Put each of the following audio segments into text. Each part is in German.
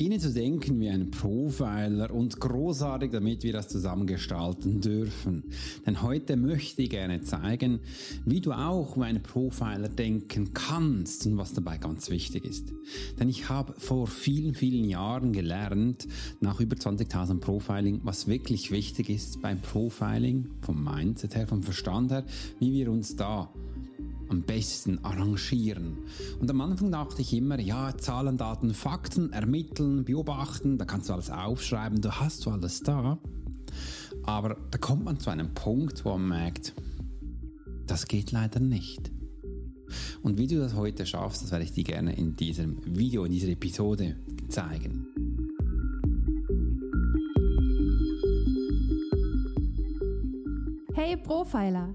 Beginne zu denken wie ein Profiler und großartig, damit wir das zusammen gestalten dürfen. Denn heute möchte ich gerne zeigen, wie du auch wie ein Profiler denken kannst und was dabei ganz wichtig ist. Denn ich habe vor vielen, vielen Jahren gelernt, nach über 20.000 Profiling, was wirklich wichtig ist beim Profiling, vom Mindset her, vom Verstand her, wie wir uns da am besten arrangieren. Und am Anfang dachte ich immer, ja, Zahlen, Daten, Fakten, ermitteln, beobachten, da kannst du alles aufschreiben, du hast du alles da. Aber da kommt man zu einem Punkt, wo man merkt, das geht leider nicht. Und wie du das heute schaffst, das werde ich dir gerne in diesem Video, in dieser Episode zeigen. Hey Profiler!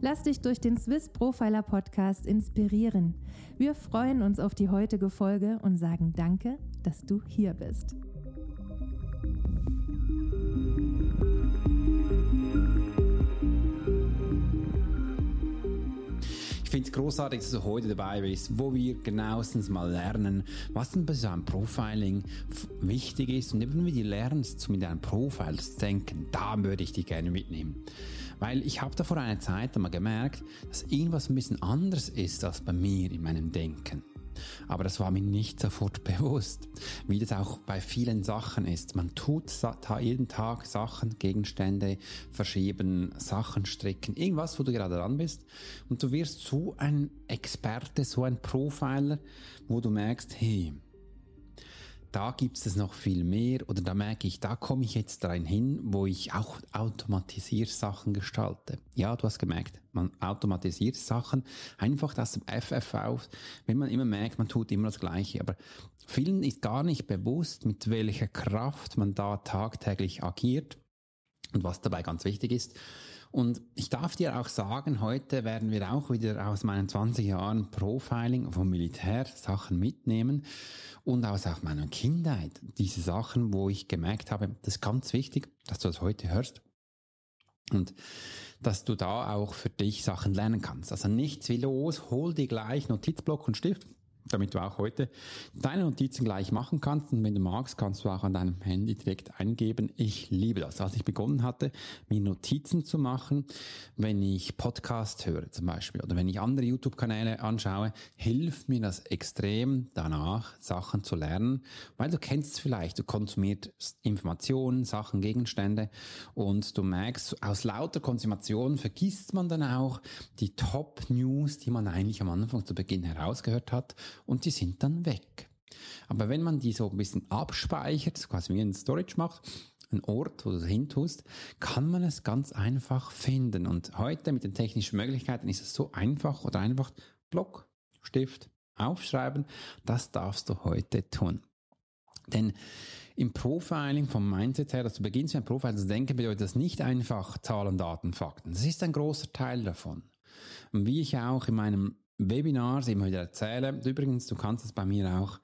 Lass dich durch den Swiss Profiler Podcast inspirieren. Wir freuen uns auf die heutige Folge und sagen Danke, dass du hier bist. Ich finde es großartig, dass du heute dabei bist, wo wir genauestens mal lernen, was denn bei so einem Profiling wichtig ist und eben wie du lernst, mit einem Profil zu denken. Da würde ich dich gerne mitnehmen. Weil ich habe da vor einer Zeit einmal gemerkt, dass irgendwas ein bisschen anders ist als bei mir in meinem Denken. Aber das war mir nicht sofort bewusst, wie das auch bei vielen Sachen ist. Man tut jeden Tag Sachen, Gegenstände verschieben, Sachen stricken, irgendwas, wo du gerade dran bist. Und du wirst so ein Experte, so ein Profiler, wo du merkst, hey, da gibt es noch viel mehr oder da merke ich, da komme ich jetzt rein hin, wo ich auch Automatisiersachen gestalte. Ja, du hast gemerkt, man automatisiert Sachen einfach aus dem FF auf, wenn man immer merkt, man tut immer das Gleiche. Aber vielen ist gar nicht bewusst, mit welcher Kraft man da tagtäglich agiert und was dabei ganz wichtig ist. Und ich darf dir auch sagen, heute werden wir auch wieder aus meinen 20 Jahren Profiling vom Militär Sachen mitnehmen und aus auch meiner Kindheit. Diese Sachen, wo ich gemerkt habe, das ist ganz wichtig, dass du das heute hörst. Und dass du da auch für dich Sachen lernen kannst. Also nichts wie los, hol dir gleich Notizblock und Stift damit du auch heute deine Notizen gleich machen kannst. Und wenn du magst, kannst du auch an deinem Handy direkt eingeben. Ich liebe das. Als ich begonnen hatte, mir Notizen zu machen, wenn ich Podcast höre zum Beispiel oder wenn ich andere YouTube-Kanäle anschaue, hilft mir das extrem danach, Sachen zu lernen, weil du kennst vielleicht, du konsumierst Informationen, Sachen, Gegenstände und du merkst, aus lauter Konsumation vergisst man dann auch die Top-News, die man eigentlich am Anfang zu Beginn herausgehört hat und die sind dann weg. Aber wenn man die so ein bisschen abspeichert, quasi wie ein Storage macht, ein Ort, wo du es hintust, kann man es ganz einfach finden. Und heute mit den technischen Möglichkeiten ist es so einfach oder einfach Block, Stift, aufschreiben. Das darfst du heute tun. Denn im Profiling vom Mindset her, dass du beginnst mit einem Profiling zu denken, bedeutet das nicht einfach Zahlen, Daten, Fakten. Das ist ein großer Teil davon. Und wie ich auch in meinem Webinars immer wieder erzähle. Übrigens, du kannst es bei mir auch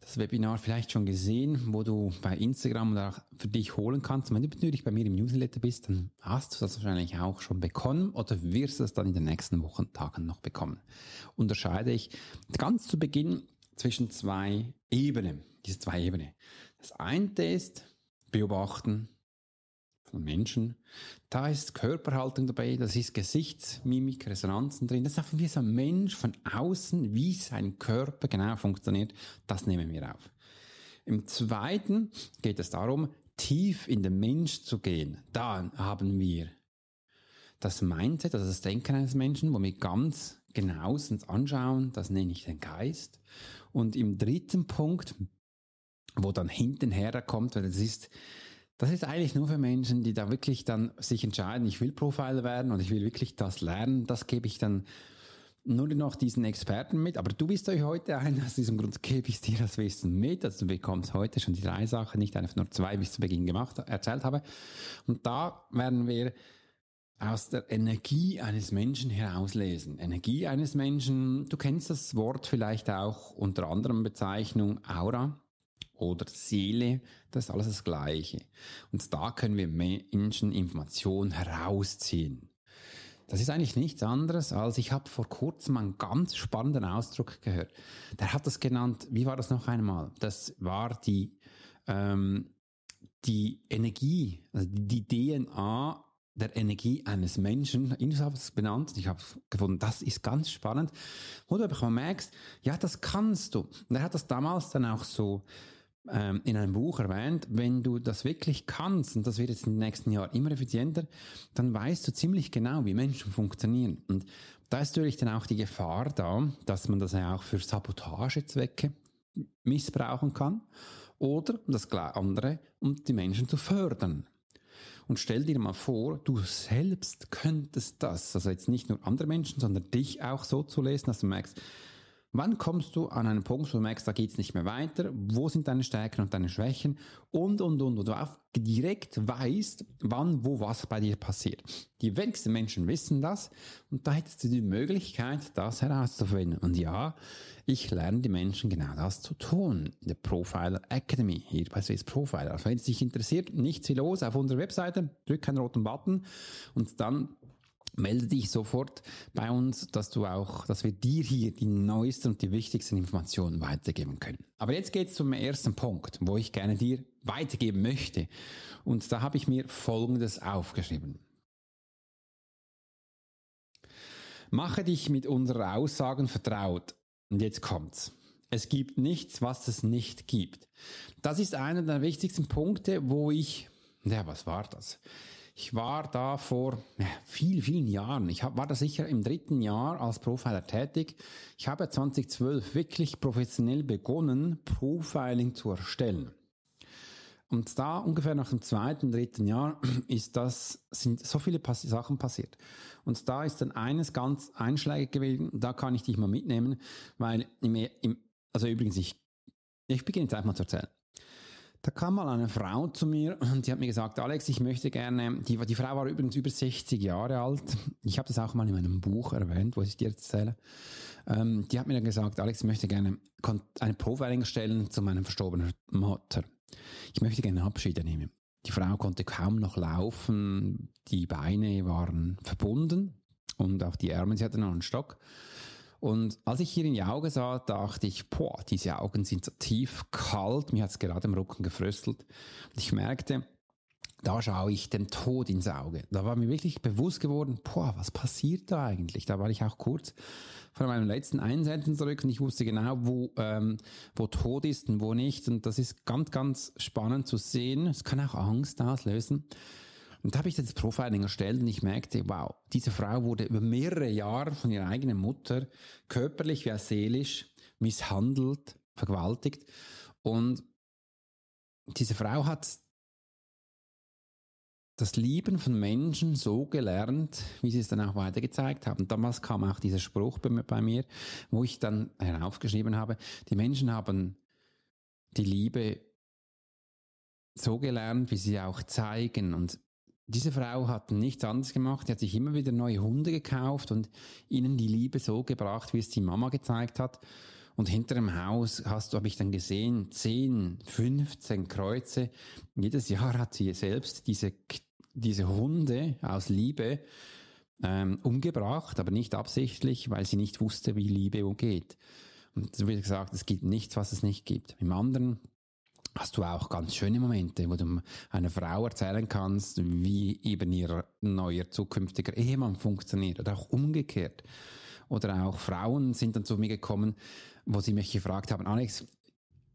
das Webinar vielleicht schon gesehen, wo du bei Instagram oder auch für dich holen kannst. Wenn du natürlich bei mir im Newsletter bist, dann hast du das wahrscheinlich auch schon bekommen oder wirst es dann in den nächsten Wochen, Tagen noch bekommen. Unterscheide ich ganz zu Beginn zwischen zwei Ebenen, diese zwei Ebenen. Das eine ist beobachten, von Menschen. Da ist Körperhaltung dabei, das ist Gesichtsmimik, Resonanzen drin. Das ist wie so ein Mensch von außen, wie sein Körper genau funktioniert. Das nehmen wir auf. Im zweiten geht es darum, tief in den Mensch zu gehen. Da haben wir das Mindset, also das Denken eines Menschen, wo wir ganz genauestens anschauen, das nenne ich den Geist. Und im dritten Punkt, wo dann hintenher kommt, weil das ist, das ist eigentlich nur für Menschen, die da wirklich dann sich entscheiden, ich will Profiler werden und ich will wirklich das lernen, das gebe ich dann nur noch diesen Experten mit, aber du bist euch heute ein, aus diesem Grund gebe ich dir das Wissen mit, also du bekommst heute schon die drei Sachen, nicht einfach nur zwei, wie ich zu Beginn gemacht, erzählt habe. Und da werden wir aus der Energie eines Menschen herauslesen. Energie eines Menschen, du kennst das Wort vielleicht auch unter anderem Bezeichnung Aura oder Seele, das ist alles das Gleiche. Und da können wir Menschen Informationen herausziehen. Das ist eigentlich nichts anderes, als ich habe vor kurzem einen ganz spannenden Ausdruck gehört. Der hat das genannt, wie war das noch einmal? Das war die, ähm, die Energie, also die DNA der Energie eines Menschen. Ich habe es benannt. Ich habe gefunden, das ist ganz spannend. Wo du aber merkst, ja, das kannst du. Und er hat das damals dann auch so ähm, in einem Buch erwähnt, wenn du das wirklich kannst, und das wird jetzt in den nächsten Jahren immer effizienter, dann weißt du ziemlich genau, wie Menschen funktionieren. Und da ist natürlich dann auch die Gefahr da, dass man das ja auch für Sabotagezwecke missbrauchen kann oder das andere, um die Menschen zu fördern. Und stell dir mal vor, du selbst könntest das, also jetzt nicht nur andere Menschen, sondern dich auch so zu lesen, dass du merkst, Wann kommst du an einen Punkt, wo du merkst, da geht's nicht mehr weiter? Wo sind deine Stärken und deine Schwächen? Und, und, und, wo du auch direkt weißt, wann, wo, was bei dir passiert. Die wenigsten Menschen wissen das und da hättest du die Möglichkeit, das herauszufinden. Und ja, ich lerne die Menschen genau das zu tun. In der Profiler Academy, hier bei Swiss Profiler. Also wenn es dich interessiert, nichts wie los auf unserer Webseite, drück einen roten Button und dann melde dich sofort bei uns, dass du auch, dass wir dir hier die neuesten und die wichtigsten Informationen weitergeben können. Aber jetzt geht's zum ersten Punkt, wo ich gerne dir weitergeben möchte. Und da habe ich mir Folgendes aufgeschrieben. Mache dich mit unserer Aussagen vertraut. Und jetzt kommt's. Es gibt nichts, was es nicht gibt. Das ist einer der wichtigsten Punkte, wo ich, ja, was war das? Ich war da vor vielen, vielen Jahren. Ich war da sicher im dritten Jahr als Profiler tätig. Ich habe 2012 wirklich professionell begonnen, Profiling zu erstellen. Und da ungefähr nach dem zweiten, dritten Jahr ist das, sind so viele Pass Sachen passiert. Und da ist dann eines ganz einschlägig gewesen, da kann ich dich mal mitnehmen, weil im, im, also übrigens, ich, ich beginne jetzt einfach mal zu erzählen. Da kam mal eine Frau zu mir und die hat mir gesagt, Alex, ich möchte gerne, die, die Frau war übrigens über 60 Jahre alt. Ich habe das auch mal in meinem Buch erwähnt, wo ich dir erzähle. Ähm, die hat mir dann gesagt, Alex, ich möchte gerne eine Profiling stellen zu meiner verstorbenen Mutter. Ich möchte gerne Abschiede nehmen. Die Frau konnte kaum noch laufen, die Beine waren verbunden und auch die Ärmel, sie hatte noch einen Stock. Und als ich hier in die Augen sah, dachte ich, boah, diese Augen sind so tief kalt, mir hat es gerade im Rücken gefröstelt. Und ich merkte, da schaue ich dem Tod ins Auge. Da war mir wirklich bewusst geworden, boah, was passiert da eigentlich? Da war ich auch kurz vor meinem letzten Einsätzen zurück und ich wusste genau, wo, ähm, wo Tod ist und wo nicht. Und das ist ganz, ganz spannend zu sehen. Es kann auch Angst auslösen. Und da habe ich das Profiling erstellt und ich merkte, wow, diese Frau wurde über mehrere Jahre von ihrer eigenen Mutter körperlich wie auch seelisch misshandelt, vergewaltigt. Und diese Frau hat das Lieben von Menschen so gelernt, wie sie es dann auch weiter gezeigt haben. Damals kam auch dieser Spruch bei, bei mir, wo ich dann heraufgeschrieben habe, die Menschen haben die Liebe so gelernt, wie sie auch zeigen. Und diese Frau hat nichts anderes gemacht. Sie hat sich immer wieder neue Hunde gekauft und ihnen die Liebe so gebracht, wie es die Mama gezeigt hat. Und hinter dem Haus hast du, habe ich dann gesehen, 10, 15 Kreuze. Jedes Jahr hat sie selbst diese, diese Hunde aus Liebe ähm, umgebracht, aber nicht absichtlich, weil sie nicht wusste, wie Liebe umgeht. Und so wie gesagt, es gibt nichts, was es nicht gibt. Im anderen hast du auch ganz schöne Momente, wo du einer Frau erzählen kannst, wie eben ihr neuer zukünftiger Ehemann funktioniert oder auch umgekehrt. Oder auch Frauen sind dann zu mir gekommen, wo sie mich gefragt haben, Alex,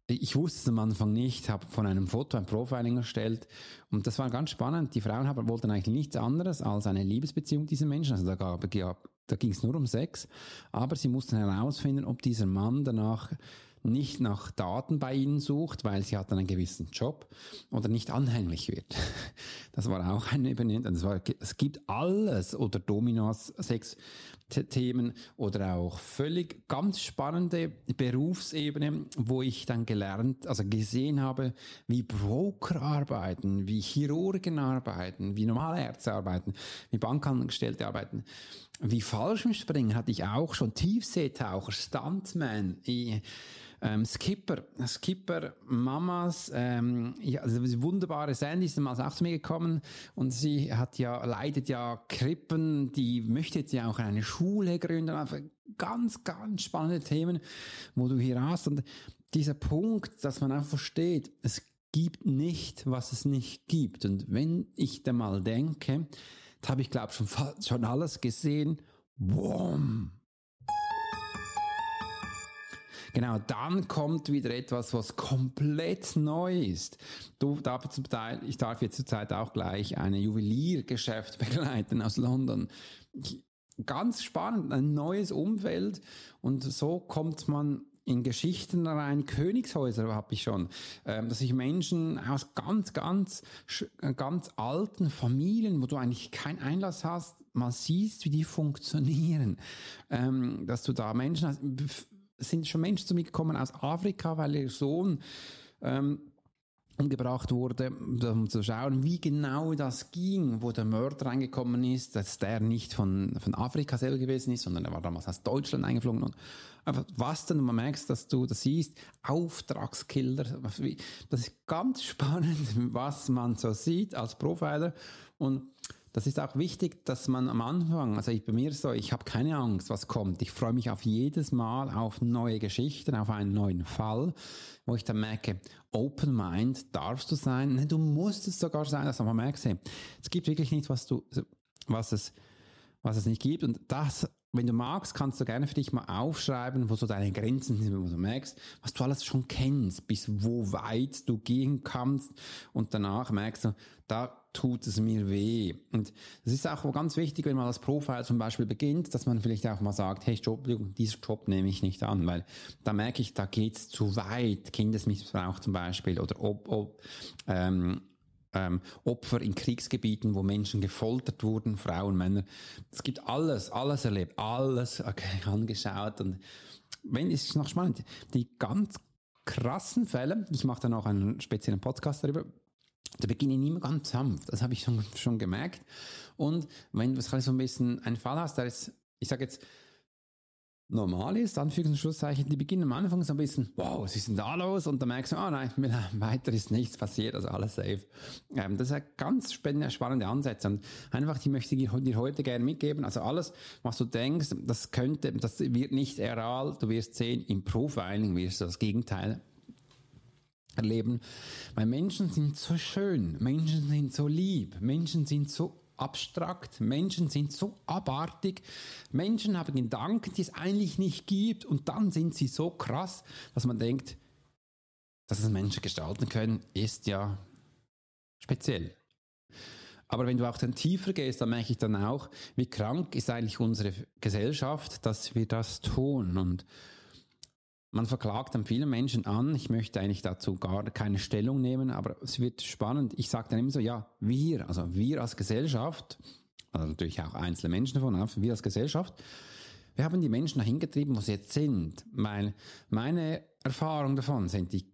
ich wusste es am Anfang nicht, habe von einem Foto ein Profiling erstellt und das war ganz spannend. Die Frauen haben, wollten eigentlich nichts anderes als eine Liebesbeziehung dieser Menschen. Also da, gab, da ging es nur um Sex, aber sie mussten herausfinden, ob dieser Mann danach nicht nach Daten bei ihnen sucht, weil sie hat einen gewissen Job oder nicht anhänglich wird. Das war auch eine Ebene. es gibt alles oder Dominos, Sex, Themen oder auch völlig ganz spannende Berufsebene, wo ich dann gelernt, also gesehen habe, wie Broker arbeiten, wie Chirurgen arbeiten, wie normale Ärzte arbeiten, wie Bankangestellte arbeiten, wie Fallschirmspringen hatte ich auch schon, Tiefseetaucher, Stuntman, ähm, Skipper, Skipper, Mamas, ähm, ja, also wunderbare Sandy ist damals auch zu mir gekommen. Und sie hat ja, leidet ja Krippen, die möchte jetzt ja auch eine Schule gründen, einfach ganz, ganz spannende Themen, wo du hier hast. Und dieser Punkt, dass man einfach versteht, es gibt nicht, was es nicht gibt. Und wenn ich da mal denke, da habe ich glaube schon, schon alles gesehen, Boom. Genau, dann kommt wieder etwas, was komplett neu ist. Du ich darf jetzt zurzeit auch gleich ein Juweliergeschäft begleiten aus London. Ganz spannend, ein neues Umfeld und so kommt man in Geschichten rein, Königshäuser habe ich schon, ähm, dass ich Menschen aus ganz, ganz, ganz alten Familien, wo du eigentlich keinen Einlass hast, mal siehst, wie die funktionieren, ähm, dass du da Menschen hast, sind schon Menschen zu mir gekommen aus Afrika, weil ihr Sohn ähm, umgebracht wurde, um zu schauen, wie genau das ging, wo der Mörder reingekommen ist, dass der nicht von, von Afrika selber gewesen ist, sondern er war damals aus Deutschland eingeflogen und einfach was denn, man merkt, dass du das siehst, Auftragskiller, das ist ganz spannend, was man so sieht als Profiler und das ist auch wichtig, dass man am Anfang, also ich, bei mir so, ich habe keine Angst, was kommt. Ich freue mich auf jedes Mal auf neue Geschichten, auf einen neuen Fall, wo ich dann merke, Open Mind darfst du sein. Du musst es sogar sein, dass man merkt, es gibt wirklich nichts, was du, was es, was es nicht gibt. Und das wenn du magst, kannst du gerne für dich mal aufschreiben, wo so deine Grenzen sind, wo du merkst, was du alles schon kennst, bis wo weit du gehen kannst und danach merkst du, da tut es mir weh. Und es ist auch ganz wichtig, wenn man das Profil zum Beispiel beginnt, dass man vielleicht auch mal sagt, hey, Job, diesen Job nehme ich nicht an, weil da merke ich, da geht's zu weit, Kindesmissbrauch zum Beispiel oder ob, ob ähm, ähm, Opfer in Kriegsgebieten, wo Menschen gefoltert wurden, Frauen, Männer. Es gibt alles, alles erlebt, alles okay, angeschaut und wenn es noch spannend, die ganz krassen Fälle, ich mache dann auch einen speziellen Podcast darüber, da beginne ich immer ganz sanft, das habe ich schon, schon gemerkt. Und wenn du so ein bisschen einen Fall hast, der ist, ich sage jetzt, normal ist, Anführungs- und Schlusszeichen, die beginnen am Anfang so ein bisschen, wow, was ist denn da los? Und dann merkst du, oh nein, weiter ist nichts passiert, also alles safe. Ähm, das ist ein ganz spannende, spannende Ansätze und einfach, die möchte ich dir heute gerne mitgeben. Also alles, was du denkst, das könnte, das wird nicht real, du wirst sehen, im Profiling wirst du das Gegenteil erleben. Weil Menschen sind so schön, Menschen sind so lieb, Menschen sind so abstrakt. Menschen sind so abartig. Menschen haben Gedanken, die es eigentlich nicht gibt. Und dann sind sie so krass, dass man denkt, dass es Menschen gestalten können, ist ja speziell. Aber wenn du auch dann tiefer gehst, dann merke ich dann auch, wie krank ist eigentlich unsere Gesellschaft, dass wir das tun. Und man verklagt dann viele Menschen an. Ich möchte eigentlich dazu gar keine Stellung nehmen, aber es wird spannend. Ich sage dann immer so, ja, wir, also wir als Gesellschaft, also natürlich auch einzelne Menschen davon, wir als Gesellschaft, wir haben die Menschen dahin getrieben, wo sie jetzt sind. Weil meine Erfahrung davon sind, die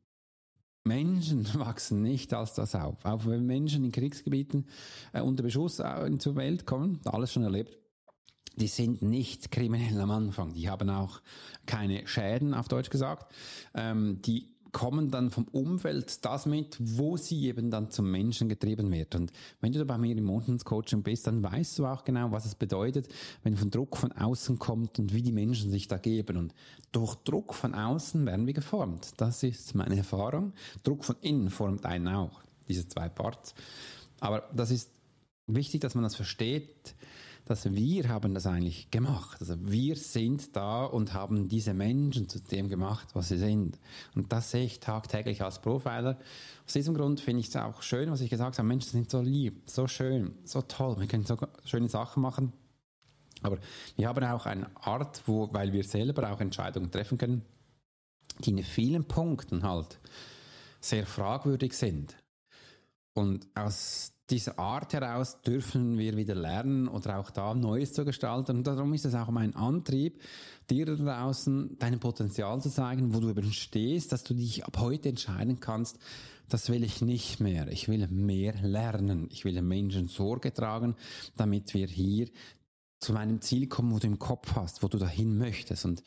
Menschen wachsen nicht als das auf. Auch wenn Menschen in Kriegsgebieten äh, unter Beschuss äh, zur Welt kommen, alles schon erlebt, die sind nicht kriminell am Anfang. Die haben auch keine Schäden, auf Deutsch gesagt. Ähm, die kommen dann vom Umfeld das mit, wo sie eben dann zum Menschen getrieben wird. Und wenn du da bei mir im Montans-Coaching bist, dann weißt du auch genau, was es bedeutet, wenn von Druck von außen kommt und wie die Menschen sich da geben. Und durch Druck von außen werden wir geformt. Das ist meine Erfahrung. Druck von innen formt einen auch. Diese zwei Parts. Aber das ist wichtig, dass man das versteht, dass wir haben das eigentlich gemacht. Also wir sind da und haben diese Menschen zu dem gemacht, was sie sind. Und das sehe ich tagtäglich als Profiler. Aus diesem Grund finde ich es auch schön, was ich gesagt habe. Menschen sind so lieb, so schön, so toll. Wir können so schöne Sachen machen. Aber wir haben auch eine Art, wo, weil wir selber auch Entscheidungen treffen können, die in vielen Punkten halt sehr fragwürdig sind. Und aus dieser Art heraus dürfen wir wieder lernen oder auch da Neues zu gestalten. Und darum ist es auch mein Antrieb, dir da draußen dein Potenzial zu zeigen, wo du eben stehst, dass du dich ab heute entscheiden kannst, das will ich nicht mehr. Ich will mehr lernen. Ich will Menschen Sorge tragen, damit wir hier zu meinem Ziel kommen, wo du im Kopf hast, wo du dahin möchtest. Und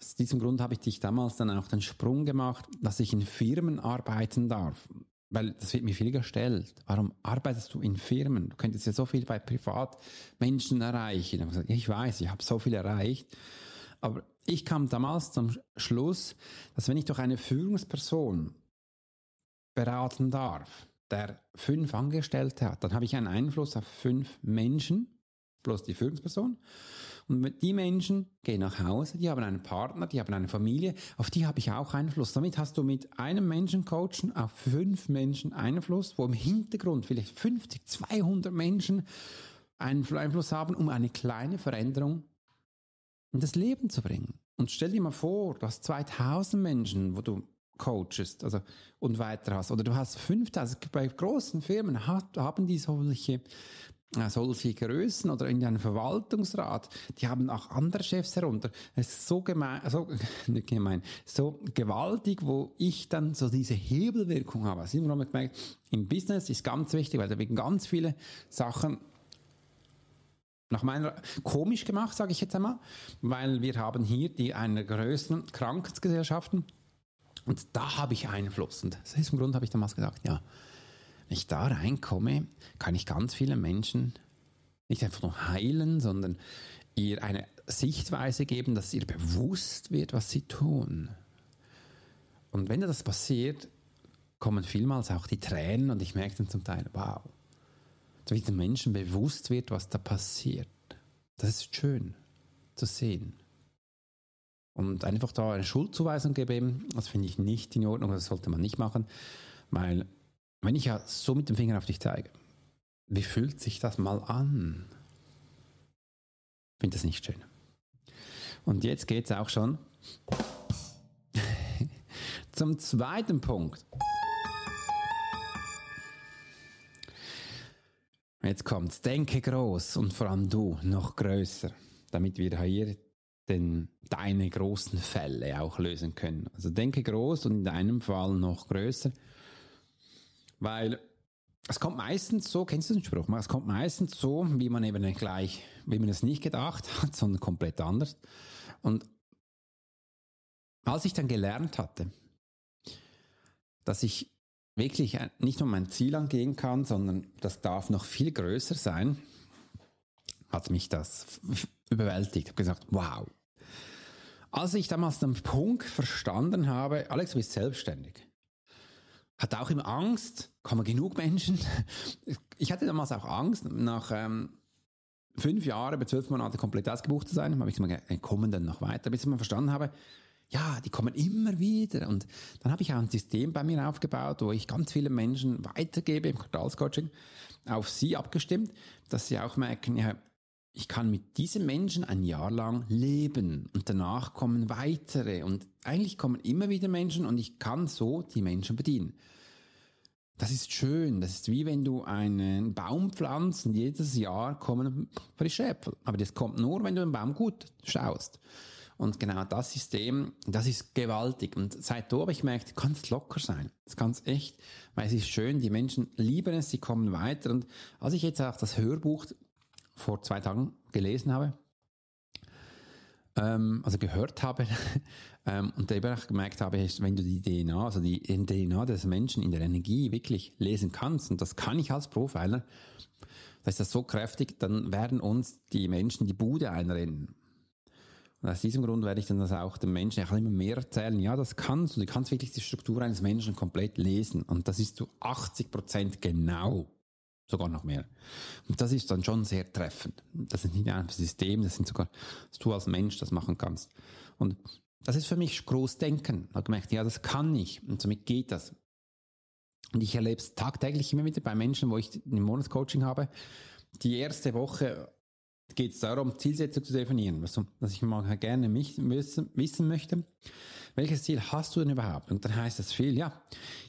aus diesem Grund habe ich dich damals dann auch den Sprung gemacht, dass ich in Firmen arbeiten darf. Weil das wird mir viel gestellt. Warum arbeitest du in Firmen? Du könntest ja so viel bei Privatmenschen erreichen. Ich weiß, ich habe so viel erreicht. Aber ich kam damals zum Schluss, dass wenn ich doch eine Führungsperson beraten darf, der fünf Angestellte hat, dann habe ich einen Einfluss auf fünf Menschen bloß die Führungsperson. Und die Menschen gehen nach Hause, die haben einen Partner, die haben eine Familie, auf die habe ich auch Einfluss. Damit hast du mit einem Menschen coachen auf fünf Menschen Einfluss, wo im Hintergrund vielleicht 50, 200 Menschen einen Einfluss haben, um eine kleine Veränderung in das Leben zu bringen. Und stell dir mal vor, du hast 2000 Menschen, wo du coachest also, und weiter hast. Oder du hast 5000. Bei großen Firmen hat, haben die solche solche Größen oder in einem Verwaltungsrat, die haben auch andere Chefs herunter. Es ist so gemein, so, nicht gemein, so gewaltig, wo ich dann so diese Hebelwirkung habe. Also, warum ich gemerkt, im Business ist ganz wichtig, weil da werden ganz viele Sachen nach meiner komisch gemacht, sage ich jetzt einmal, weil wir haben hier die einer größten Krankengesellschaften und da habe ich Einfluss. Und aus diesem Grund habe ich damals gesagt, ja, wenn ich da reinkomme, kann ich ganz viele Menschen nicht einfach nur heilen, sondern ihr eine Sichtweise geben, dass ihr bewusst wird, was sie tun. Und wenn das passiert, kommen vielmals auch die Tränen und ich merke dann zum Teil, wow, wie den Menschen bewusst wird, was da passiert. Das ist schön zu sehen. Und einfach da eine Schuldzuweisung geben, das finde ich nicht in Ordnung, das sollte man nicht machen, weil wenn ich ja so mit dem Finger auf dich zeige, wie fühlt sich das mal an? Ich finde das nicht schön. Und jetzt geht es auch schon zum zweiten Punkt. Jetzt kommt's. Denke groß und vor allem du noch größer, damit wir hier den, deine großen Fälle auch lösen können. Also denke groß und in deinem Fall noch größer. Weil es kommt meistens so, kennst du den Spruch? Es kommt meistens so, wie man eben gleich, wie man es nicht gedacht hat, sondern komplett anders. Und als ich dann gelernt hatte, dass ich wirklich nicht nur mein Ziel angehen kann, sondern das darf noch viel größer sein, hat mich das überwältigt. Ich habe gesagt, wow. Als ich damals den Punkt verstanden habe, Alex, du bist selbstständig hat auch immer Angst, kommen genug Menschen. Ich hatte damals auch Angst, nach ähm, fünf Jahren, bei zwölf Monaten komplett ausgebucht zu sein, habe ich gesagt, kommen dann noch weiter, bis ich mal verstanden habe, ja, die kommen immer wieder. Und dann habe ich auch ein System bei mir aufgebaut, wo ich ganz viele Menschen weitergebe im Quartalscoaching, auf sie abgestimmt, dass sie auch merken, ja, ich kann mit diesen Menschen ein Jahr lang leben und danach kommen weitere und eigentlich kommen immer wieder Menschen und ich kann so die Menschen bedienen. Das ist schön. Das ist wie wenn du einen Baum pflanzt und jedes Jahr kommen frische Äpfel. Aber das kommt nur, wenn du den Baum gut schaust. Und genau das System, das ist gewaltig. Und seit habe ich gemerkt, du kannst locker sein. Das kannst echt, weil es ist schön, die Menschen lieben es, sie kommen weiter. Und als ich jetzt auch das Hörbuch vor zwei Tagen gelesen habe, ähm, also gehört habe, ähm, und eben auch gemerkt habe, wenn du die DNA, also die DNA des Menschen in der Energie wirklich lesen kannst, und das kann ich als Profiler, da ist das so kräftig, dann werden uns die Menschen die Bude einrennen. Und aus diesem Grund werde ich dann das auch den Menschen ich immer mehr erzählen. Ja, das kannst du. Du kannst wirklich die Struktur eines Menschen komplett lesen. Und das ist zu 80 Prozent genau sogar noch mehr. Und das ist dann schon sehr treffend. Das ist nicht einfach ein System, das sind sogar, dass du als Mensch das machen kannst. Und das ist für mich Großdenken. Ich habe gemerkt, ja, das kann ich und somit geht das. Und ich erlebe es tagtäglich immer wieder bei Menschen, wo ich ein Monatscoaching habe. Die erste Woche geht es darum, Zielsetzung zu definieren, dass ich mal gerne wissen möchte welches Ziel hast du denn überhaupt? Und dann heißt es viel, ja,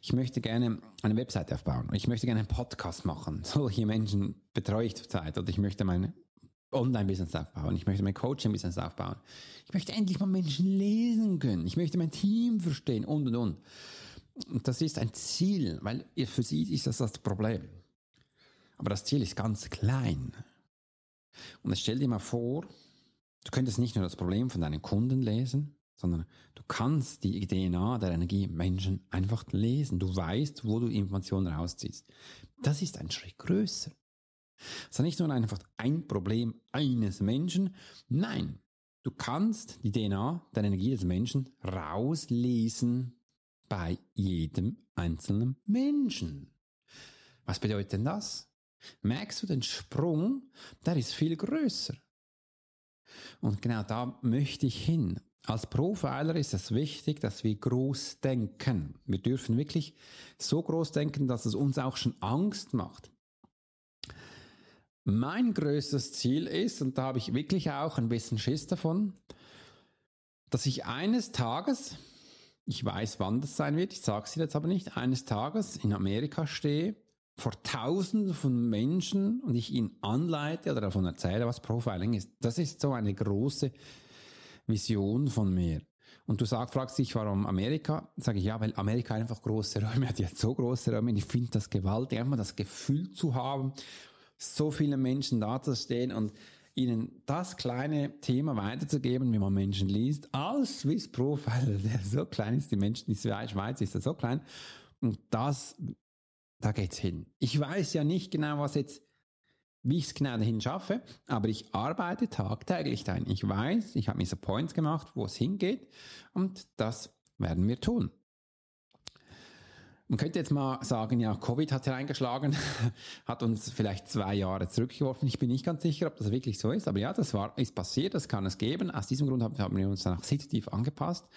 ich möchte gerne eine Webseite aufbauen. Ich möchte gerne einen Podcast machen. Solche Menschen betreue ich zurzeit. Oder ich möchte mein Online-Business aufbauen. Ich möchte mein Coaching-Business aufbauen. Ich möchte endlich mal Menschen lesen können. Ich möchte mein Team verstehen und, und, und. Und das ist ein Ziel, weil für sie ist das das Problem. Aber das Ziel ist ganz klein. Und stell dir mal vor, du könntest nicht nur das Problem von deinen Kunden lesen, sondern du kannst die DNA der Energie Menschen einfach lesen. Du weißt, wo du Informationen rausziehst. Das ist ein Schritt größer. Es ist nicht nur einfach ein Problem eines Menschen. Nein, du kannst die DNA der Energie des Menschen rauslesen bei jedem einzelnen Menschen. Was bedeutet denn das? Merkst du den Sprung? Der ist viel größer. Und genau da möchte ich hin. Als Profiler ist es wichtig, dass wir groß denken. Wir dürfen wirklich so groß denken, dass es uns auch schon Angst macht. Mein größtes Ziel ist, und da habe ich wirklich auch ein bisschen Schiss davon, dass ich eines Tages, ich weiß, wann das sein wird, ich sage es jetzt aber nicht, eines Tages in Amerika stehe, vor Tausenden von Menschen und ich ihnen anleite oder davon erzähle, was Profiling ist. Das ist so eine große Vision von mir. Und du sagst, fragst dich, warum Amerika? Sage ich, ja, weil Amerika einfach große Räume hat, jetzt so große Räume. Und ich finde das gewaltig, einfach das Gefühl zu haben, so viele Menschen da zu stehen und ihnen das kleine Thema weiterzugeben, wie man Menschen liest, als Swiss Profile, der so klein ist, die Menschen, die Schweiz ist ja so klein. Und das, da geht's hin. Ich weiß ja nicht genau, was jetzt wie ich es genau dahin schaffe, aber ich arbeite tagtäglich dahin. Ich weiß, ich habe mir so Points gemacht, wo es hingeht und das werden wir tun. Man könnte jetzt mal sagen, ja, Covid hat hereingeschlagen, hat uns vielleicht zwei Jahre zurückgeworfen. Ich bin nicht ganz sicher, ob das wirklich so ist, aber ja, das war, ist passiert, das kann es geben. Aus diesem Grund haben, wir uns dann auch situativ angepasst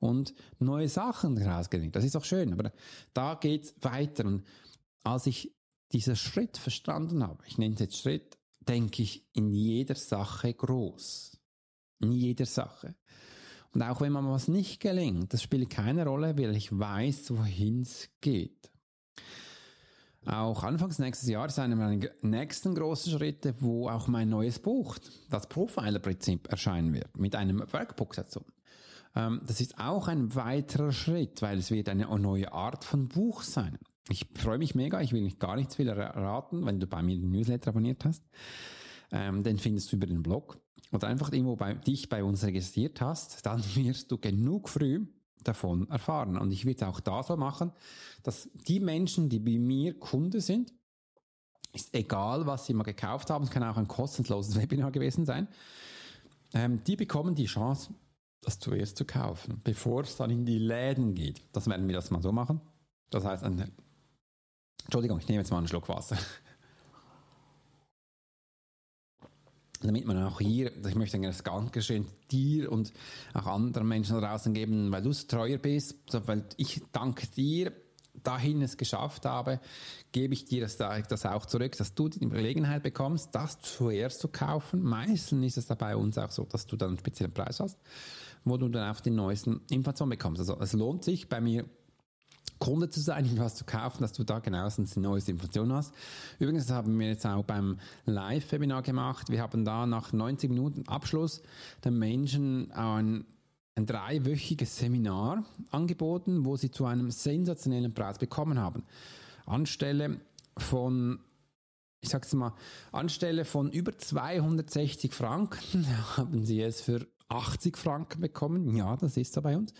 und neue Sachen rausgelegt. Das ist auch schön, aber da geht's weiter. Und als ich dieser Schritt verstanden habe, ich nenne es jetzt Schritt, denke ich in jeder Sache groß. In jeder Sache. Und auch wenn man was nicht gelingt, das spielt keine Rolle, weil ich weiß, wohin es geht. Auch anfangs nächstes Jahr ist einer meiner nächsten großen Schritte, wo auch mein neues Buch, das Profiler-Prinzip, erscheinen wird, mit einem Workbook dazu. Ähm, das ist auch ein weiterer Schritt, weil es wird eine neue Art von Buch sein. Ich freue mich mega, ich will nicht gar nichts viel erraten, wenn du bei mir den Newsletter abonniert hast. Ähm, den findest du über den Blog oder einfach irgendwo bei dich bei uns registriert hast, dann wirst du genug früh davon erfahren. Und ich werde auch da so machen, dass die Menschen, die bei mir Kunde sind, ist egal, was sie mal gekauft haben, es kann auch ein kostenloses Webinar gewesen sein, ähm, die bekommen die Chance, das zuerst zu kaufen, bevor es dann in die Läden geht. Das werden wir das mal so machen. Das heißt, ein Entschuldigung, ich nehme jetzt mal einen Schluck Wasser. Damit man auch hier, ich möchte das Dankeschön dir und auch anderen Menschen draußen geben, weil du es treuer bist, weil ich danke dir dahin es geschafft habe, gebe ich dir das, das auch zurück, dass du die Gelegenheit bekommst, das zuerst zu kaufen. Meistens ist es da bei uns auch so, dass du dann einen speziellen Preis hast, wo du dann auch die neuesten Informationen bekommst. Also es lohnt sich bei mir Kunde zu sein, was zu kaufen, dass du da genauestens eine neue Information hast. Übrigens haben wir jetzt auch beim Live-Webinar gemacht. Wir haben da nach 90 Minuten Abschluss den Menschen ein, ein dreiwöchiges Seminar angeboten, wo sie zu einem sensationellen Preis bekommen haben. Anstelle von ich sag's mal, anstelle von über 260 Franken haben sie es für 80 Franken bekommen. Ja, das ist so bei uns.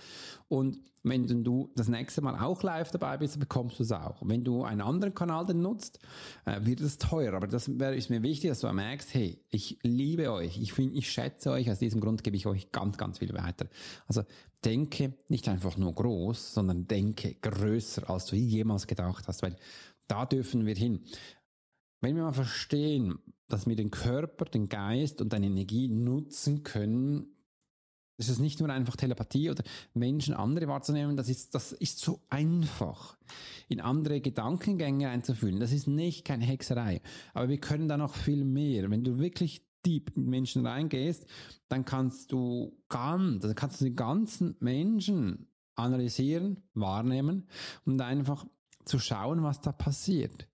Und wenn du das nächste Mal auch live dabei bist, bekommst du es auch. Wenn du einen anderen Kanal dann nutzt, äh, wird es teuer. Aber das ist mir wichtig, dass du merkst, hey, ich liebe euch, ich finde, ich schätze euch, aus diesem Grund gebe ich euch ganz, ganz viel weiter. Also denke nicht einfach nur groß, sondern denke größer, als du jemals gedacht hast, weil da dürfen wir hin. wenn wir mal verstehen, dass wir den Körper, den Geist und deine Energie nutzen können, das ist nicht nur einfach Telepathie oder Menschen andere wahrzunehmen, das ist, das ist so einfach. In andere Gedankengänge einzufühlen, das ist nicht keine Hexerei. Aber wir können da noch viel mehr. Wenn du wirklich deep in Menschen reingehst, dann kannst du ganz, dann kannst du den ganzen Menschen analysieren, wahrnehmen und einfach zu schauen, was da passiert.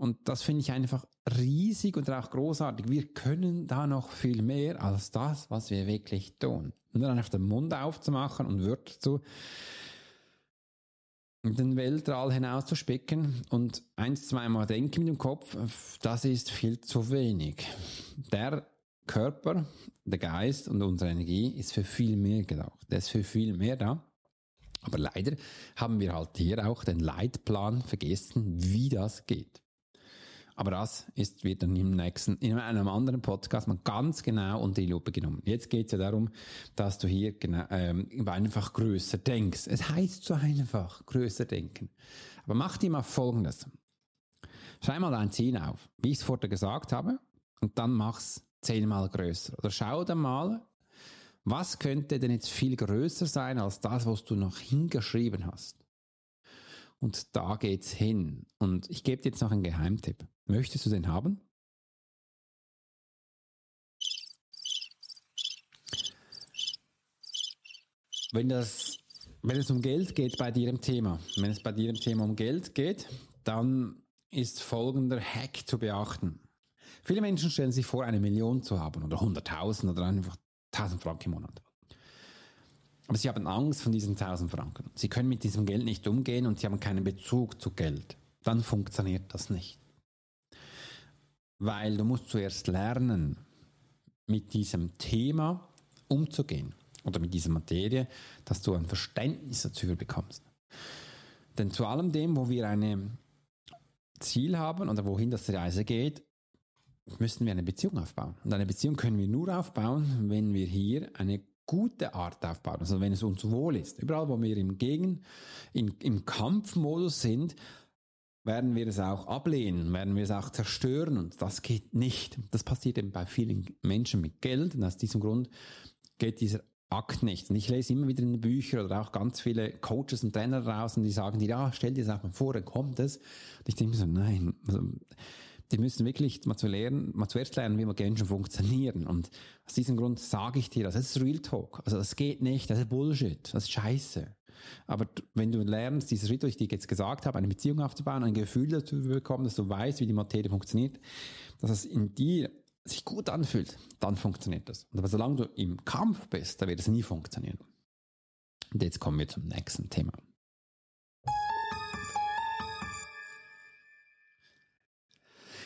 Und das finde ich einfach riesig und auch großartig. Wir können da noch viel mehr als das, was wir wirklich tun. Und dann einfach den Mund aufzumachen und Wörter zu den Weltall hinauszuspicken und eins, zweimal denken mit dem Kopf, das ist viel zu wenig. Der Körper, der Geist und unsere Energie ist für viel mehr gedacht. Der ist für viel mehr da. Aber leider haben wir halt hier auch den Leitplan vergessen, wie das geht. Aber das ist, wird dann im nächsten, in einem anderen Podcast mal ganz genau unter die Lupe genommen. Jetzt geht es ja darum, dass du hier genau, ähm, einfach größer denkst. Es heißt so einfach, größer denken. Aber mach dir mal Folgendes. Schreib mal dein Ziel auf, wie ich es vorher gesagt habe, und dann mach's zehnmal größer. Oder schau dann mal, was könnte denn jetzt viel größer sein als das, was du noch hingeschrieben hast? Und da geht's hin. Und ich gebe dir jetzt noch einen Geheimtipp. Möchtest du den haben? Wenn, das, wenn es um Geld geht bei im Thema, wenn es bei im Thema um Geld geht, dann ist folgender Hack zu beachten. Viele Menschen stellen sich vor, eine Million zu haben oder 100.000 oder einfach 1000 Franken im Monat. Aber sie haben Angst von diesen 1000 Franken. Sie können mit diesem Geld nicht umgehen und sie haben keinen Bezug zu Geld. Dann funktioniert das nicht. Weil du musst zuerst lernen, mit diesem Thema umzugehen oder mit dieser Materie, dass du ein Verständnis dazu bekommst. Denn zu allem dem, wo wir ein Ziel haben oder wohin das Reise geht, müssen wir eine Beziehung aufbauen. Und eine Beziehung können wir nur aufbauen, wenn wir hier eine gute Art aufbauen. Also wenn es uns wohl ist. Überall, wo wir im Gegen, in, im Kampfmodus sind, werden wir es auch ablehnen, werden wir es auch zerstören und das geht nicht. Das passiert eben bei vielen Menschen mit Geld und aus diesem Grund geht dieser Akt nicht. Und ich lese immer wieder in den Büchern oder auch ganz viele Coaches und Trainer raus und die sagen dir, ja, stell dir das auch mal vor, dann kommt es. Und ich denke mir so, nein, also, die müssen wirklich mal, zu lernen, mal zuerst lernen, wie Menschen funktionieren. Und aus diesem Grund sage ich dir das. Das ist Real Talk. Also das geht nicht, das ist Bullshit, das ist Scheiße. Aber wenn du lernst, diese Schritte, die ich dir jetzt gesagt habe, eine Beziehung aufzubauen, ein Gefühl dazu bekommen, dass du weißt, wie die Materie funktioniert, dass es in dir sich gut anfühlt, dann funktioniert das. Aber solange du im Kampf bist, da wird es nie funktionieren. Und jetzt kommen wir zum nächsten Thema.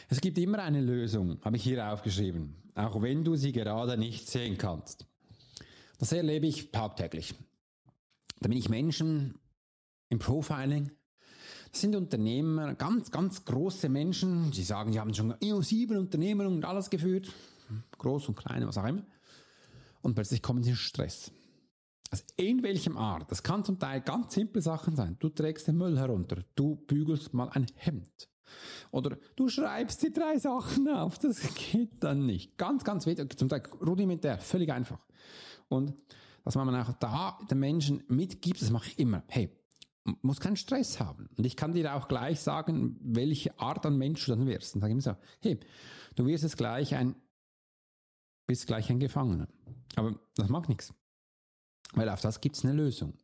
Es gibt immer eine Lösung, habe ich hier aufgeschrieben, auch wenn du sie gerade nicht sehen kannst. Das erlebe ich tagtäglich. Da bin ich Menschen im Profiling. Das sind Unternehmer, ganz, ganz große Menschen, die sagen, die haben schon sieben Unternehmen und alles geführt, groß und klein, was auch immer. Und plötzlich kommen sie in Stress. Also in welchem Art. Das kann zum Teil ganz simple Sachen sein. Du trägst den Müll herunter, du bügelst mal ein Hemd. Oder du schreibst die drei Sachen auf. Das geht dann nicht. Ganz, ganz wichtig. Zum Teil rudimentär, völlig einfach. Und dass man auch da den Menschen mitgibt, das mache ich immer. Hey, muss keinen Stress haben. Und ich kann dir auch gleich sagen, welche Art an Mensch du dann wirst. Und sage immer so, hey, du wirst jetzt gleich ein, bist gleich ein Gefangener. Aber das macht nichts. Weil auf das gibt es eine Lösung.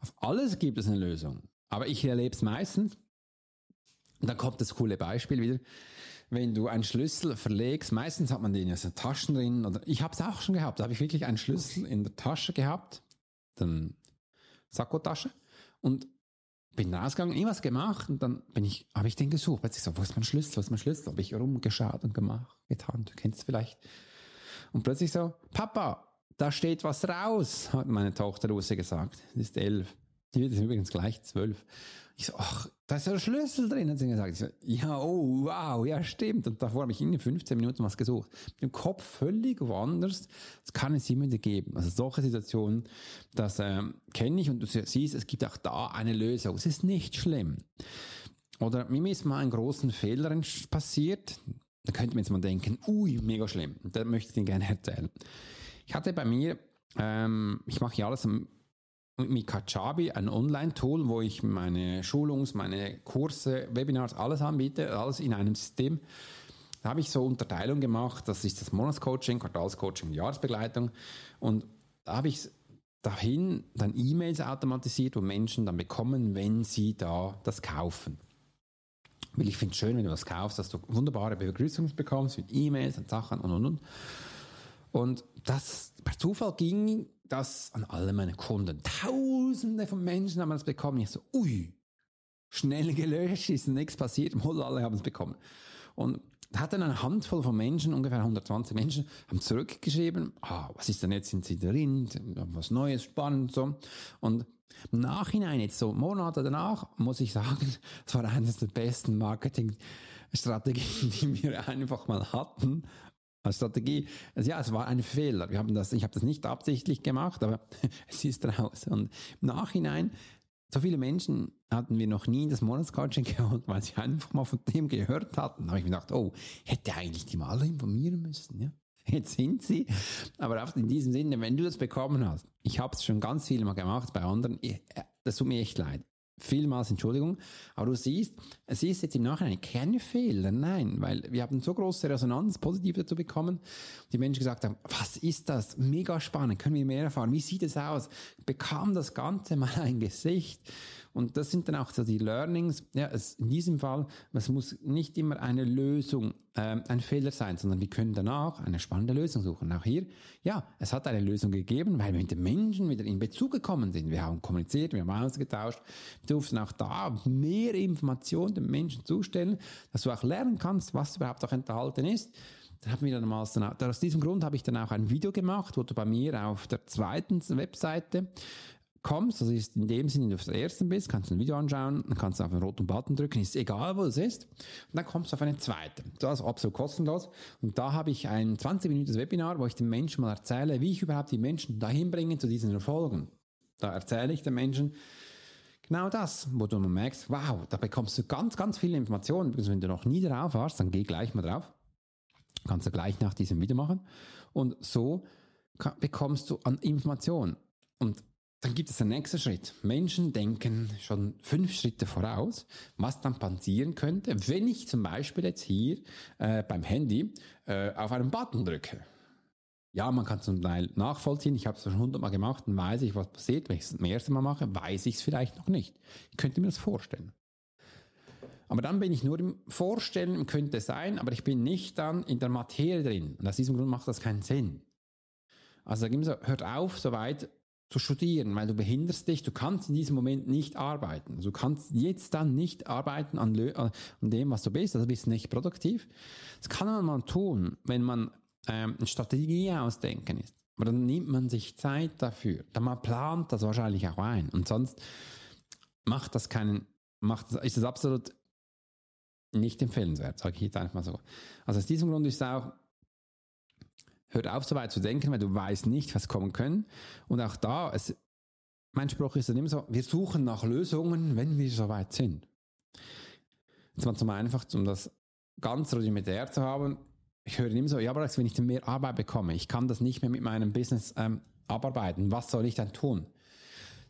Auf alles gibt es eine Lösung. Aber ich erlebe es meistens, und dann kommt das coole Beispiel wieder, wenn du einen Schlüssel verlegst, meistens hat man den in so Taschen drin, oder ich habe es auch schon gehabt, da habe ich wirklich einen Schlüssel in der Tasche gehabt, dann Sakkotasche, und bin rausgegangen, irgendwas gemacht und dann bin ich, habe ich den gesucht. Plötzlich so, wo ist mein Schlüssel, wo ist mein Schlüssel? Habe ich rumgeschaut und gemacht, getan, du kennst es vielleicht. Und plötzlich so, Papa, da steht was raus, hat meine Tochter Lucy gesagt. Sie ist elf. Die wird übrigens gleich zwölf. Ich so, ach, da ist ja ein Schlüssel drin, hat sie gesagt. Ich so, ja, oh, wow, ja, stimmt. Und davor habe ich in 15 Minuten was gesucht. Mit dem Kopf völlig woanders. Das kann es immer wieder geben. Also solche Situationen, das ähm, kenne ich und du siehst, es gibt auch da eine Lösung. Es ist nicht schlimm. Oder mir ist mal ein großen Fehler passiert. Da könnte man jetzt mal denken, ui, mega schlimm. Da möchte ich Ihnen gerne erzählen. Ich hatte bei mir, ähm, ich mache ja alles mit Kajabi, ein Online-Tool, wo ich meine Schulungs-, meine Kurse, Webinars, alles anbiete, alles in einem System. Da habe ich so Unterteilung gemacht, das ist das Monatscoaching, Quartalscoaching, Jahresbegleitung. Und da habe ich dahin dann E-Mails automatisiert, wo Menschen dann bekommen, wenn sie da das kaufen. Weil ich finde es schön, wenn du was kaufst, dass du wunderbare Begrüßungen bekommst mit E-Mails und Sachen und und und. Und das per Zufall ging das an alle meine Kunden. Tausende von Menschen haben das bekommen. Ich so, ui, schnell gelöscht, ist nichts passiert, alle haben es bekommen. Und hat dann eine Handvoll von Menschen, ungefähr 120 Menschen, haben zurückgeschrieben, ah, was ist denn jetzt, sind sie drin, was Neues, spannend, so. Und im Nachhinein, jetzt so Monate danach, muss ich sagen, es war eines der besten Marketingstrategien, die wir einfach mal hatten. Als Strategie, also ja, es war ein Fehler. Wir haben das, ich habe das nicht absichtlich gemacht, aber es ist raus. Und im Nachhinein so viele Menschen hatten wir noch nie in das Monatscoaching geholt, weil sie einfach mal von dem gehört hatten. Da habe ich mir gedacht, oh, hätte eigentlich die mal informieren müssen, ja. Jetzt sind sie. Aber auch in diesem Sinne, wenn du das bekommen hast, ich habe es schon ganz viel mal gemacht bei anderen, äh, das tut mir echt leid vielmals Entschuldigung, aber du siehst, es ist jetzt im Nachhinein kein Fehler, nein, weil wir haben so große Resonanz, positiv dazu bekommen, die Menschen gesagt haben, was ist das? Mega spannend, können wir mehr erfahren? Wie sieht es aus? Bekam das Ganze mal ein Gesicht? Und das sind dann auch so die Learnings. Ja, es, in diesem Fall, es muss nicht immer eine Lösung, äh, ein Fehler sein, sondern wir können danach eine spannende Lösung suchen. Auch hier, ja, es hat eine Lösung gegeben, weil wir mit den Menschen wieder in Bezug gekommen sind. Wir haben kommuniziert, wir haben ausgetauscht. Wir durften auch da mehr Informationen den Menschen zustellen, dass du auch lernen kannst, was überhaupt auch enthalten ist. Da haben wir dann mal, aus diesem Grund habe ich dann auch ein Video gemacht, wo du bei mir auf der zweiten Webseite kommst, also ist in dem Sinne, wenn du auf der ersten bist, kannst du ein Video anschauen, dann kannst du auf den roten Button drücken, ist egal, wo es ist, und dann kommst du auf einen zweiten. Das ist absolut kostenlos. Und da habe ich ein 20 Minuten Webinar, wo ich den Menschen mal erzähle, wie ich überhaupt die Menschen dahin bringe zu diesen Erfolgen. Da erzähle ich den Menschen genau das, wo du merkst, wow, da bekommst du ganz, ganz viele Informationen. wenn du noch nie drauf warst, dann geh gleich mal drauf. Kannst du gleich nach diesem Video machen. Und so bekommst du an Informationen. Und dann gibt es den nächsten Schritt. Menschen denken schon fünf Schritte voraus, was dann passieren könnte, wenn ich zum Beispiel jetzt hier äh, beim Handy äh, auf einen Button drücke. Ja, man kann zum Teil nachvollziehen. Ich habe es schon hundertmal gemacht und weiß ich, was passiert. Wenn ich es zum ersten Mal mache, weiß ich es vielleicht noch nicht. Ich könnte mir das vorstellen. Aber dann bin ich nur im Vorstellen, könnte sein, aber ich bin nicht dann in der Materie drin. Und aus diesem Grund macht das keinen Sinn. Also so, hört auf, soweit zu studieren, weil du behinderst dich, du kannst in diesem Moment nicht arbeiten. Du kannst jetzt dann nicht arbeiten an, an dem, was du bist, also bist nicht produktiv. Das kann man mal tun, wenn man ähm, eine Strategie ausdenken ist. Aber dann nimmt man sich Zeit dafür. Dann man plant das wahrscheinlich auch ein. Und sonst macht das keinen, macht, ist das absolut nicht empfehlenswert, sage ich jetzt einfach mal so. Also aus diesem Grund ist es auch hört auf, so weit zu denken, weil du weißt nicht, was kommen können. Und auch da, es, mein Spruch ist dann immer so, wir suchen nach Lösungen, wenn wir so weit sind. Jetzt mal zum einfach, um das ganz rudimentär zu haben, ich höre immer so, ja, aber wenn ich dann mehr Arbeit bekomme, ich kann das nicht mehr mit meinem Business ähm, abarbeiten, was soll ich dann tun?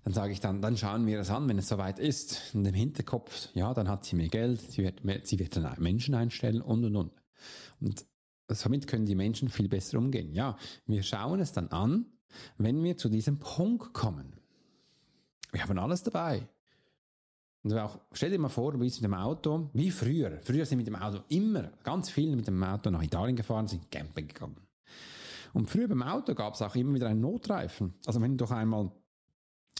Dann sage ich dann, dann schauen wir es an, wenn es soweit ist. In dem Hinterkopf, ja, dann hat sie mehr Geld, sie wird, mehr, sie wird dann Menschen einstellen und und und. Und somit können die Menschen viel besser umgehen. Ja, wir schauen es dann an, wenn wir zu diesem Punkt kommen. Wir haben alles dabei. Und auch, stell dir mal vor, du bist mit dem Auto, wie früher. Früher sind mit dem Auto immer ganz viele mit dem Auto nach Italien gefahren, sind campen gegangen. Und früher beim Auto gab es auch immer wieder einen Notreifen. Also wenn du doch einmal,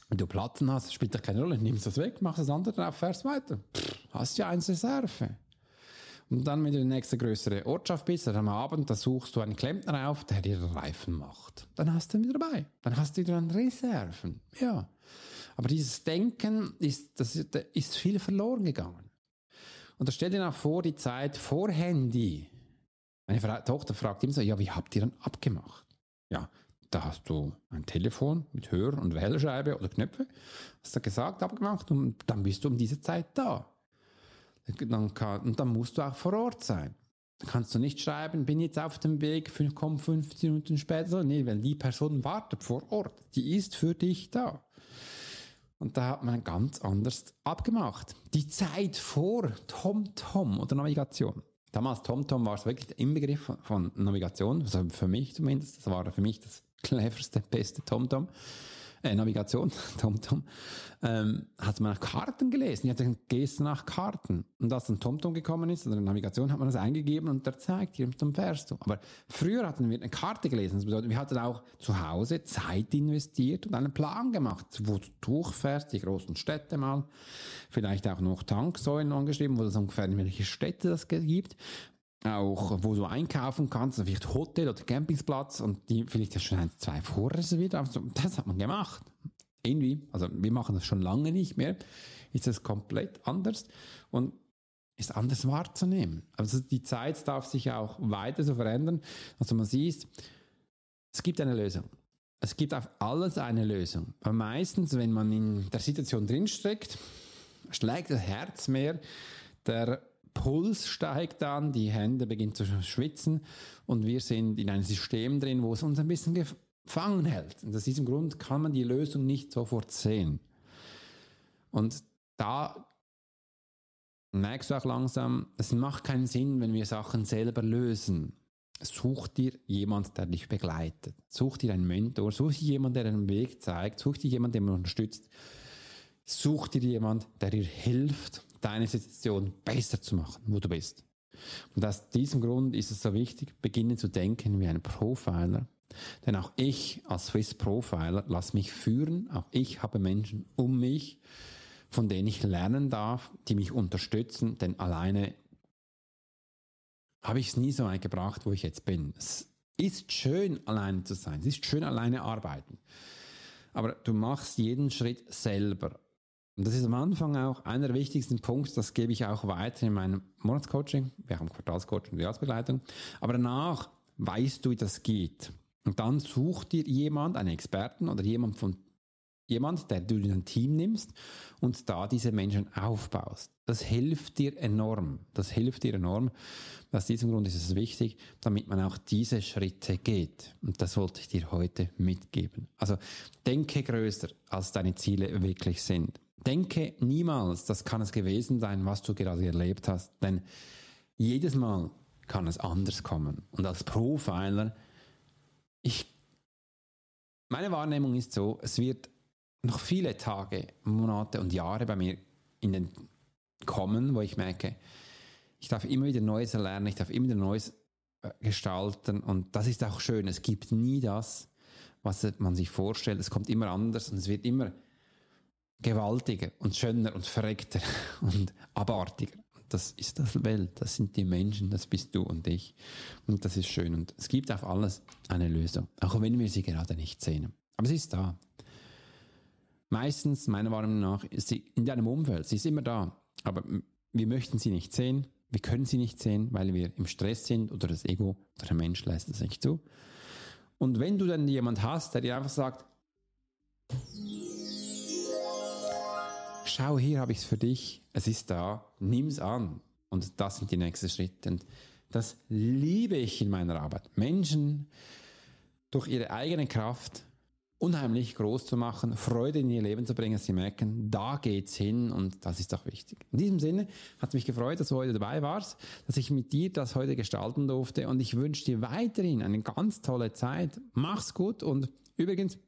wenn du Platten hast, spielt doch keine Rolle, nimmst das weg, machst das andere drauf, fährst weiter. Pff, hast ja eins Reserve. Und dann, wenn du in die nächste größere Ortschaft bist, dann am Abend, da suchst du einen Klempner auf, der dir Reifen macht. Dann hast du ihn wieder dabei. Dann hast du wieder Reserven. Ja. Aber dieses Denken ist, das ist viel verloren gegangen. Und da stell dir auch vor, die Zeit vor Handy. Meine Fra Tochter fragt immer so, ja, wie habt ihr dann abgemacht? Ja, da hast du ein Telefon mit Hör- und Wählscheibe oder Knöpfe, hast du gesagt, abgemacht und dann bist du um diese Zeit da. Dann kann, und dann musst du auch vor Ort sein. Dann kannst du nicht schreiben, bin jetzt auf dem Weg, komm 15 Minuten später. Nee, weil die Person wartet vor Ort. Die ist für dich da. Und da hat man ganz anders abgemacht. Die Zeit vor TomTom oder Navigation. Damals TomTom war es wirklich der Inbegriff von, von Navigation, also für mich zumindest. Das war für mich das cleverste, beste TomTom äh, Navigation, TomTom, ähm, hat man nach Karten gelesen. Ich hatte gelesen nach Karten. Und als dann TomTom gekommen ist, oder eine Navigation, hat man das eingegeben und der zeigt dir, dann fährst du. Aber früher hatten wir eine Karte gelesen. Das bedeutet, wir hatten auch zu Hause Zeit investiert und einen Plan gemacht, wo du durchfährst, die großen Städte mal, vielleicht auch noch Tanksäulen angeschrieben, wo das ungefähr in welche Städte das gibt auch wo du einkaufen kannst, vielleicht Hotel oder Campingplatz und die vielleicht schon ein, zwei vorreserviert. Also das hat man gemacht. Irgendwie, also wir machen das schon lange nicht mehr, ist das komplett anders und ist anders wahrzunehmen. Also die Zeit darf sich auch weiter so verändern. Also man sieht, es gibt eine Lösung. Es gibt auf alles eine Lösung. Aber meistens, wenn man in der Situation drinsteckt, schlägt das Herz mehr, der Puls steigt an, die Hände beginnen zu schwitzen und wir sind in einem System drin, wo es uns ein bisschen gefangen hält. Und aus diesem Grund kann man die Lösung nicht sofort sehen. Und da merkst du auch langsam, es macht keinen Sinn, wenn wir Sachen selber lösen. Such dir jemand, der dich begleitet. Such dir einen Mentor. Such dir jemand, der einen Weg zeigt. Such dir jemand, der dich unterstützt. Such dir jemand, der dir hilft deine Situation besser zu machen, wo du bist. Und aus diesem Grund ist es so wichtig, beginnen zu denken wie ein Profiler. Denn auch ich als Swiss Profiler lass mich führen. Auch ich habe Menschen um mich, von denen ich lernen darf, die mich unterstützen. Denn alleine habe ich es nie so weit gebracht, wo ich jetzt bin. Es ist schön, alleine zu sein. Es ist schön, alleine arbeiten. Aber du machst jeden Schritt selber. Und das ist am Anfang auch einer der wichtigsten Punkte, das gebe ich auch weiter in meinem Monatscoaching. Wir haben Quartalscoaching und Jahresbegleitung. Aber danach weißt du, wie das geht. Und dann such dir jemand, einen Experten oder jemand von jemand, der du in dein Team nimmst und da diese Menschen aufbaust. Das hilft dir enorm. Das hilft dir enorm. Aus diesem Grund ist es wichtig, damit man auch diese Schritte geht. Und das wollte ich dir heute mitgeben. Also denke größer, als deine Ziele wirklich sind. Denke niemals, das kann es gewesen sein, was du gerade erlebt hast, denn jedes Mal kann es anders kommen. Und als Profiler, ich, meine Wahrnehmung ist so, es wird noch viele Tage, Monate und Jahre bei mir in den kommen, wo ich merke, ich darf immer wieder Neues erlernen, ich darf immer wieder Neues äh, gestalten und das ist auch schön. Es gibt nie das, was man sich vorstellt. Es kommt immer anders und es wird immer gewaltiger und schöner und verreckter und abartiger. Das ist das Welt, das sind die Menschen, das bist du und ich. Und das ist schön. Und es gibt auf alles eine Lösung, auch wenn wir sie gerade nicht sehen. Aber sie ist da. Meistens, meiner Meinung nach, ist sie in deinem Umfeld, sie ist immer da. Aber wir möchten sie nicht sehen, wir können sie nicht sehen, weil wir im Stress sind oder das Ego oder der Mensch lässt es nicht zu. Und wenn du dann jemand hast, der dir einfach sagt, schau, hier habe ich es für dich, es ist da, nimm es an. Und das sind die nächsten Schritte. Und das liebe ich in meiner Arbeit. Menschen durch ihre eigene Kraft unheimlich groß zu machen, Freude in ihr Leben zu bringen, dass sie merken, da geht's hin und das ist auch wichtig. In diesem Sinne hat es mich gefreut, dass du heute dabei warst, dass ich mit dir das heute gestalten durfte und ich wünsche dir weiterhin eine ganz tolle Zeit. Mach's gut und übrigens,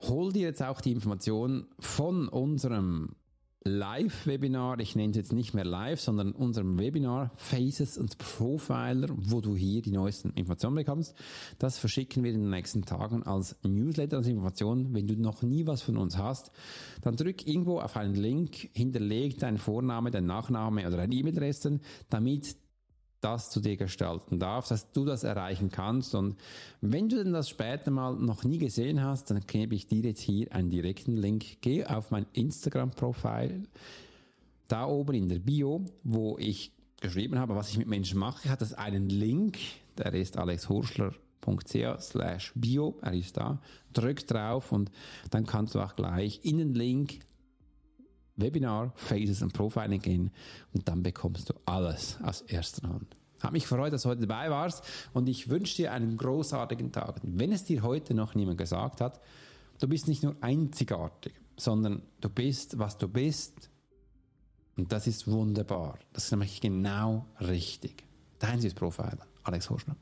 hol dir jetzt auch die Informationen von unserem Live-Webinar, ich nenne es jetzt nicht mehr live, sondern unserem Webinar Faces und Profiler, wo du hier die neuesten Informationen bekommst. Das verschicken wir in den nächsten Tagen als Newsletter, als Information. Wenn du noch nie was von uns hast, dann drück irgendwo auf einen Link, hinterleg deinen Vorname, deinen Nachname oder deine E-Mail-Adresse, damit das zu dir gestalten darf, dass du das erreichen kannst. Und wenn du denn das später mal noch nie gesehen hast, dann gebe ich dir jetzt hier einen direkten Link. Geh auf mein Instagram-Profil, da oben in der Bio, wo ich geschrieben habe, was ich mit Menschen mache, hat es einen Link, der ist alexhurschler.ch slash bio, er ist da. Drück drauf und dann kannst du auch gleich in den Link Webinar Phases und Profiling gehen und dann bekommst du alles aus erster Hand. Hat mich gefreut, dass du heute dabei warst und ich wünsche dir einen großartigen Tag. wenn es dir heute noch niemand gesagt hat, du bist nicht nur einzigartig, sondern du bist, was du bist und das ist wunderbar. Das ist nämlich genau richtig. Dein Profiler, Alex Horschner.